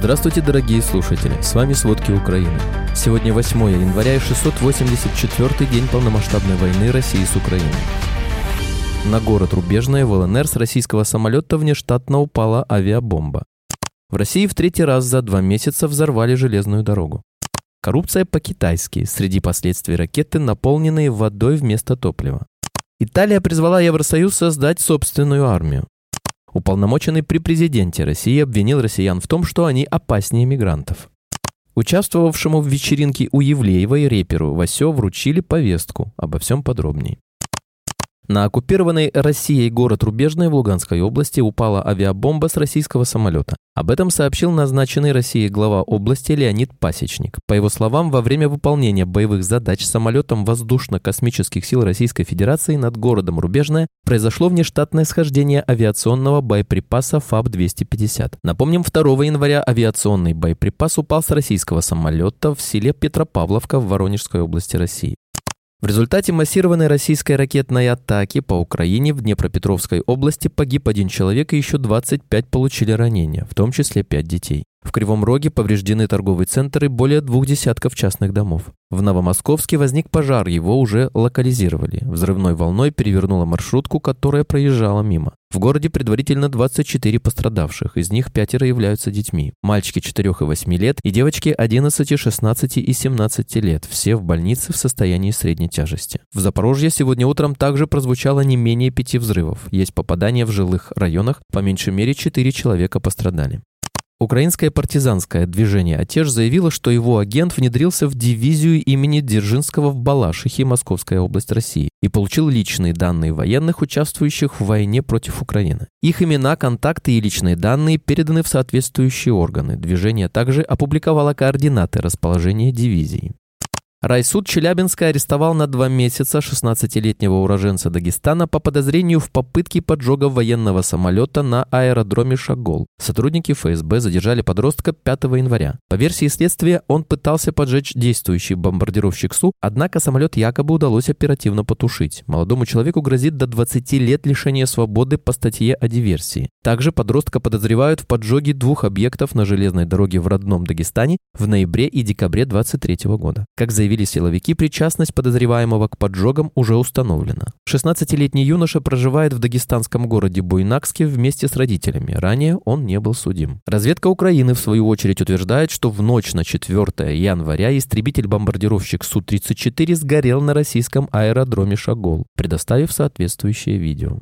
Здравствуйте, дорогие слушатели! С вами «Сводки Украины». Сегодня 8 января и 684 день полномасштабной войны России с Украиной. На город Рубежное в ЛНР с российского самолета внештатно упала авиабомба. В России в третий раз за два месяца взорвали железную дорогу. Коррупция по-китайски. Среди последствий ракеты, наполненные водой вместо топлива. Италия призвала Евросоюз создать собственную армию. Уполномоченный при президенте России обвинил россиян в том, что они опаснее мигрантов. Участвовавшему в вечеринке у Евлеевой реперу Васё вручили повестку. Обо всем подробней. На оккупированный Россией город Рубежный в Луганской области упала авиабомба с российского самолета. Об этом сообщил назначенный Россией глава области Леонид Пасечник. По его словам, во время выполнения боевых задач самолетом воздушно-космических сил Российской Федерации над городом Рубежное произошло внештатное схождение авиационного боеприпаса ФАБ-250. Напомним, 2 января авиационный боеприпас упал с российского самолета в селе Петропавловка в Воронежской области России. В результате массированной российской ракетной атаки по Украине в Днепропетровской области погиб один человек и еще 25 получили ранения, в том числе 5 детей. В Кривом Роге повреждены торговые центры более двух десятков частных домов. В Новомосковске возник пожар, его уже локализировали. Взрывной волной перевернула маршрутку, которая проезжала мимо. В городе предварительно 24 пострадавших, из них пятеро являются детьми. Мальчики 4 и 8 лет и девочки 11, 16 и 17 лет, все в больнице в состоянии средней тяжести. В Запорожье сегодня утром также прозвучало не менее пяти взрывов. Есть попадания в жилых районах, по меньшей мере 4 человека пострадали. Украинское партизанское движение «Отеж» заявило, что его агент внедрился в дивизию имени Дзержинского в Балашихе, Московская область России, и получил личные данные военных, участвующих в войне против Украины. Их имена, контакты и личные данные переданы в соответствующие органы. Движение также опубликовало координаты расположения дивизии. Райсуд Челябинска арестовал на два месяца 16-летнего уроженца Дагестана по подозрению в попытке поджога военного самолета на аэродроме Шагол. Сотрудники ФСБ задержали подростка 5 января. По версии следствия, он пытался поджечь действующий бомбардировщик Су, однако самолет якобы удалось оперативно потушить. Молодому человеку грозит до 20 лет лишения свободы по статье о диверсии. Также подростка подозревают в поджоге двух объектов на железной дороге в родном Дагестане в ноябре и декабре 23 года. Как заявили заявили силовики, причастность подозреваемого к поджогам уже установлена. 16-летний юноша проживает в дагестанском городе Буйнакске вместе с родителями. Ранее он не был судим. Разведка Украины, в свою очередь, утверждает, что в ночь на 4 января истребитель-бомбардировщик Су-34 сгорел на российском аэродроме Шагол, предоставив соответствующее видео.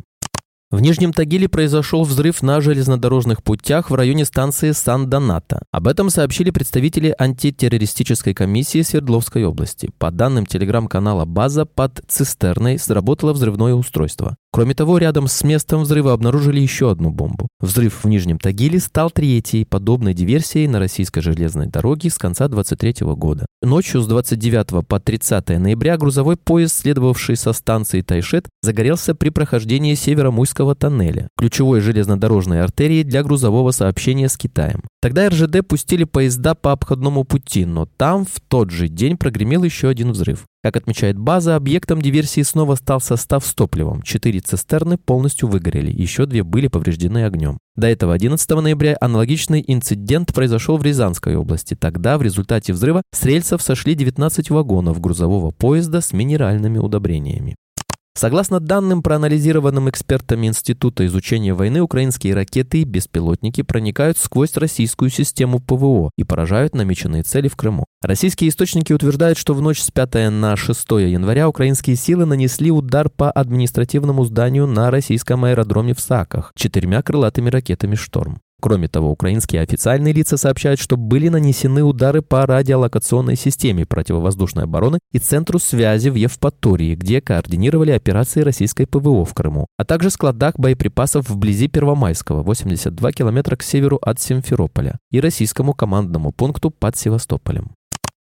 В Нижнем Тагиле произошел взрыв на железнодорожных путях в районе станции Сан-Доната. Об этом сообщили представители антитеррористической комиссии Свердловской области. По данным телеграм-канала «База», под цистерной сработало взрывное устройство. Кроме того, рядом с местом взрыва обнаружили еще одну бомбу. Взрыв в Нижнем Тагиле стал третьей подобной диверсией на российской железной дороге с конца 23 года. Ночью с 29 по 30 ноября грузовой поезд, следовавший со станции Тайшет, загорелся при прохождении Северомуйского тоннеля, ключевой железнодорожной артерии для грузового сообщения с Китаем. Тогда РЖД пустили поезда по обходному пути, но там в тот же день прогремел еще один взрыв. Как отмечает база, объектом диверсии снова стал состав с топливом. Четыре цистерны полностью выгорели, еще две были повреждены огнем. До этого 11 ноября аналогичный инцидент произошел в Рязанской области. Тогда в результате взрыва с рельсов сошли 19 вагонов грузового поезда с минеральными удобрениями. Согласно данным, проанализированным экспертами Института изучения войны, украинские ракеты и беспилотники проникают сквозь российскую систему ПВО и поражают намеченные цели в Крыму. Российские источники утверждают, что в ночь с 5 на 6 января украинские силы нанесли удар по административному зданию на российском аэродроме в Саках четырьмя крылатыми ракетами «Шторм». Кроме того, украинские официальные лица сообщают, что были нанесены удары по радиолокационной системе противовоздушной обороны и центру связи в Евпатории, где координировали операции российской ПВО в Крыму, а также складах боеприпасов вблизи Первомайского, 82 километра к северу от Симферополя, и российскому командному пункту под Севастополем.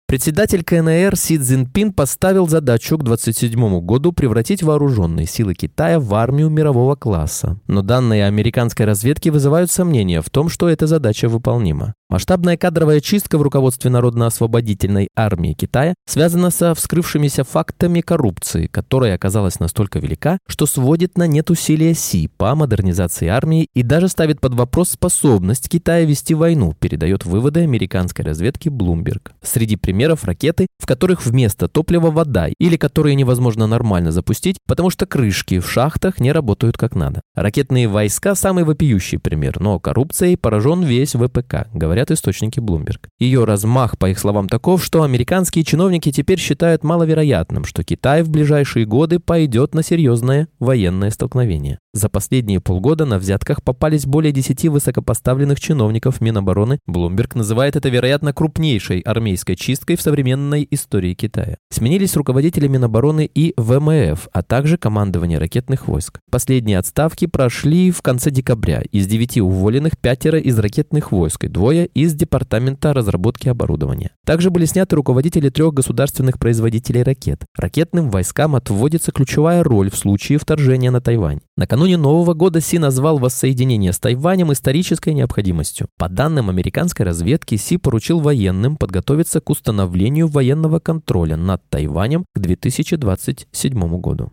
Председатель КНР Си Цзиньпин поставил задачу к 27 году превратить вооруженные силы Китая в армию мирового класса. Но данные американской разведки вызывают сомнения в том, что эта задача выполнима. Масштабная кадровая чистка в руководстве Народно-освободительной армии Китая связана со вскрывшимися фактами коррупции, которая оказалась настолько велика, что сводит на нет усилия Си по модернизации армии и даже ставит под вопрос способность Китая вести войну, передает выводы американской разведки Bloomberg. Среди примеров ракеты, в которых вместо топлива вода или которые невозможно нормально запустить, потому что крышки в шахтах не работают как надо. Ракетные войска – самый вопиющий пример, но коррупцией поражен весь ВПК, говорят источники Bloomberg. Ее размах, по их словам, таков, что американские чиновники теперь считают маловероятным, что Китай в ближайшие годы пойдет на серьезное военное столкновение. За последние полгода на взятках попались более 10 высокопоставленных чиновников Минобороны. Bloomberg называет это, вероятно, крупнейшей армейской чисткой в современной истории Китая. Сменились руководители Минобороны и ВМФ, а также командование ракетных войск. Последние отставки прошли в конце декабря. Из девяти уволенных пятеро из ракетных войск и двое из Департамента разработки оборудования. Также были сняты руководители трех государственных производителей ракет. Ракетным войскам отводится ключевая роль в случае вторжения на Тайвань. Накануне Нового года Си назвал воссоединение с Тайванем исторической необходимостью. По данным американской разведки, Си поручил военным подготовиться к установлению военного контроля над Тайванем к 2027 году.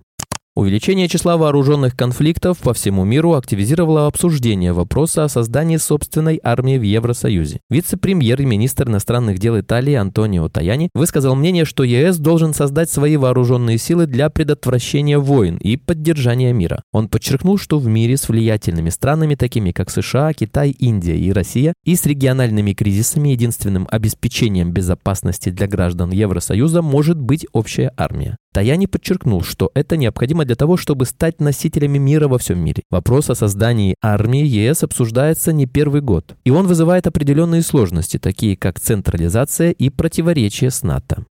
Увеличение числа вооруженных конфликтов по всему миру активизировало обсуждение вопроса о создании собственной армии в Евросоюзе. Вице-премьер и министр иностранных дел Италии Антонио Таяни высказал мнение, что ЕС должен создать свои вооруженные силы для предотвращения войн и поддержания мира. Он подчеркнул, что в мире с влиятельными странами, такими как США, Китай, Индия и Россия, и с региональными кризисами единственным обеспечением безопасности для граждан Евросоюза может быть общая армия. Таяни подчеркнул, что это необходимо для того, чтобы стать носителями мира во всем мире. Вопрос о создании армии ЕС обсуждается не первый год, и он вызывает определенные сложности, такие как централизация и противоречие с НАТО.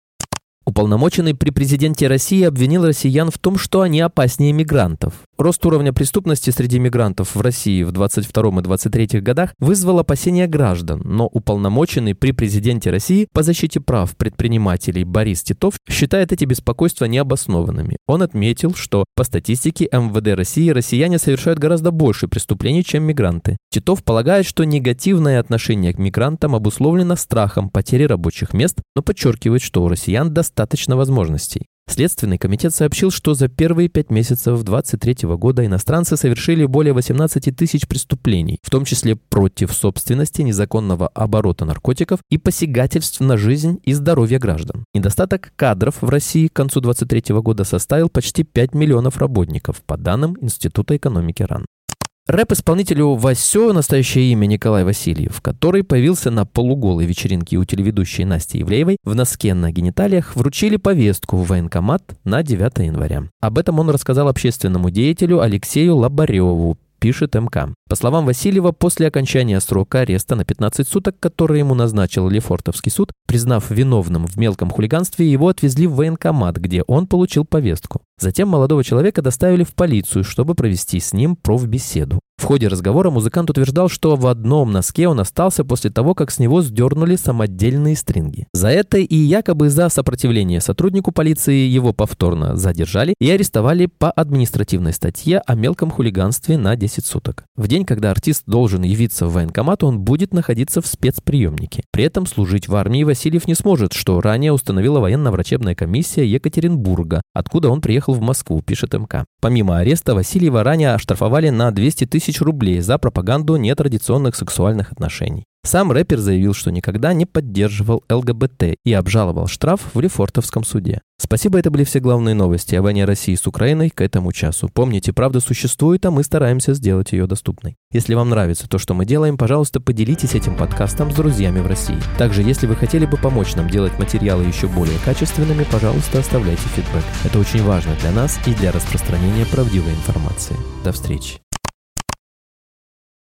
Уполномоченный при президенте России обвинил россиян в том, что они опаснее мигрантов. Рост уровня преступности среди мигрантов в России в 22 и 23 годах вызвал опасения граждан, но уполномоченный при президенте России по защите прав предпринимателей Борис Титов считает эти беспокойства необоснованными. Он отметил, что по статистике МВД России россияне совершают гораздо больше преступлений, чем мигранты. Титов полагает, что негативное отношение к мигрантам обусловлено страхом потери рабочих мест, но подчеркивает, что у россиян достаточно возможностей. Следственный комитет сообщил, что за первые пять месяцев 2023 года иностранцы совершили более 18 тысяч преступлений, в том числе против собственности, незаконного оборота наркотиков и посягательств на жизнь и здоровье граждан. Недостаток кадров в России к концу 2023 года составил почти 5 миллионов работников, по данным Института экономики РАН. Рэп-исполнителю Васё, настоящее имя Николай Васильев, который появился на полуголой вечеринке у телеведущей Насти Ивлеевой в носке на гениталиях, вручили повестку в военкомат на 9 января. Об этом он рассказал общественному деятелю Алексею Лобареву, пишет МК. По словам Васильева, после окончания срока ареста на 15 суток, который ему назначил Лефортовский суд, признав виновным в мелком хулиганстве, его отвезли в военкомат, где он получил повестку. Затем молодого человека доставили в полицию, чтобы провести с ним профбеседу. В ходе разговора музыкант утверждал, что в одном носке он остался после того, как с него сдернули самодельные стринги. За это и якобы за сопротивление сотруднику полиции его повторно задержали и арестовали по административной статье о мелком хулиганстве на 10 суток. В день, когда артист должен явиться в военкомат, он будет находиться в спецприемнике. При этом служить в армии Васильев не сможет, что ранее установила военно-врачебная комиссия Екатеринбурга, откуда он приехал в Москву, пишет МК. Помимо ареста, Васильева ранее оштрафовали на 200 тысяч тысяч рублей за пропаганду нетрадиционных сексуальных отношений. Сам рэпер заявил, что никогда не поддерживал ЛГБТ и обжаловал штраф в Лефортовском суде. Спасибо, это были все главные новости о войне России с Украиной к этому часу. Помните, правда существует, а мы стараемся сделать ее доступной. Если вам нравится то, что мы делаем, пожалуйста, поделитесь этим подкастом с друзьями в России. Также, если вы хотели бы помочь нам делать материалы еще более качественными, пожалуйста, оставляйте фидбэк. Это очень важно для нас и для распространения правдивой информации. До встречи.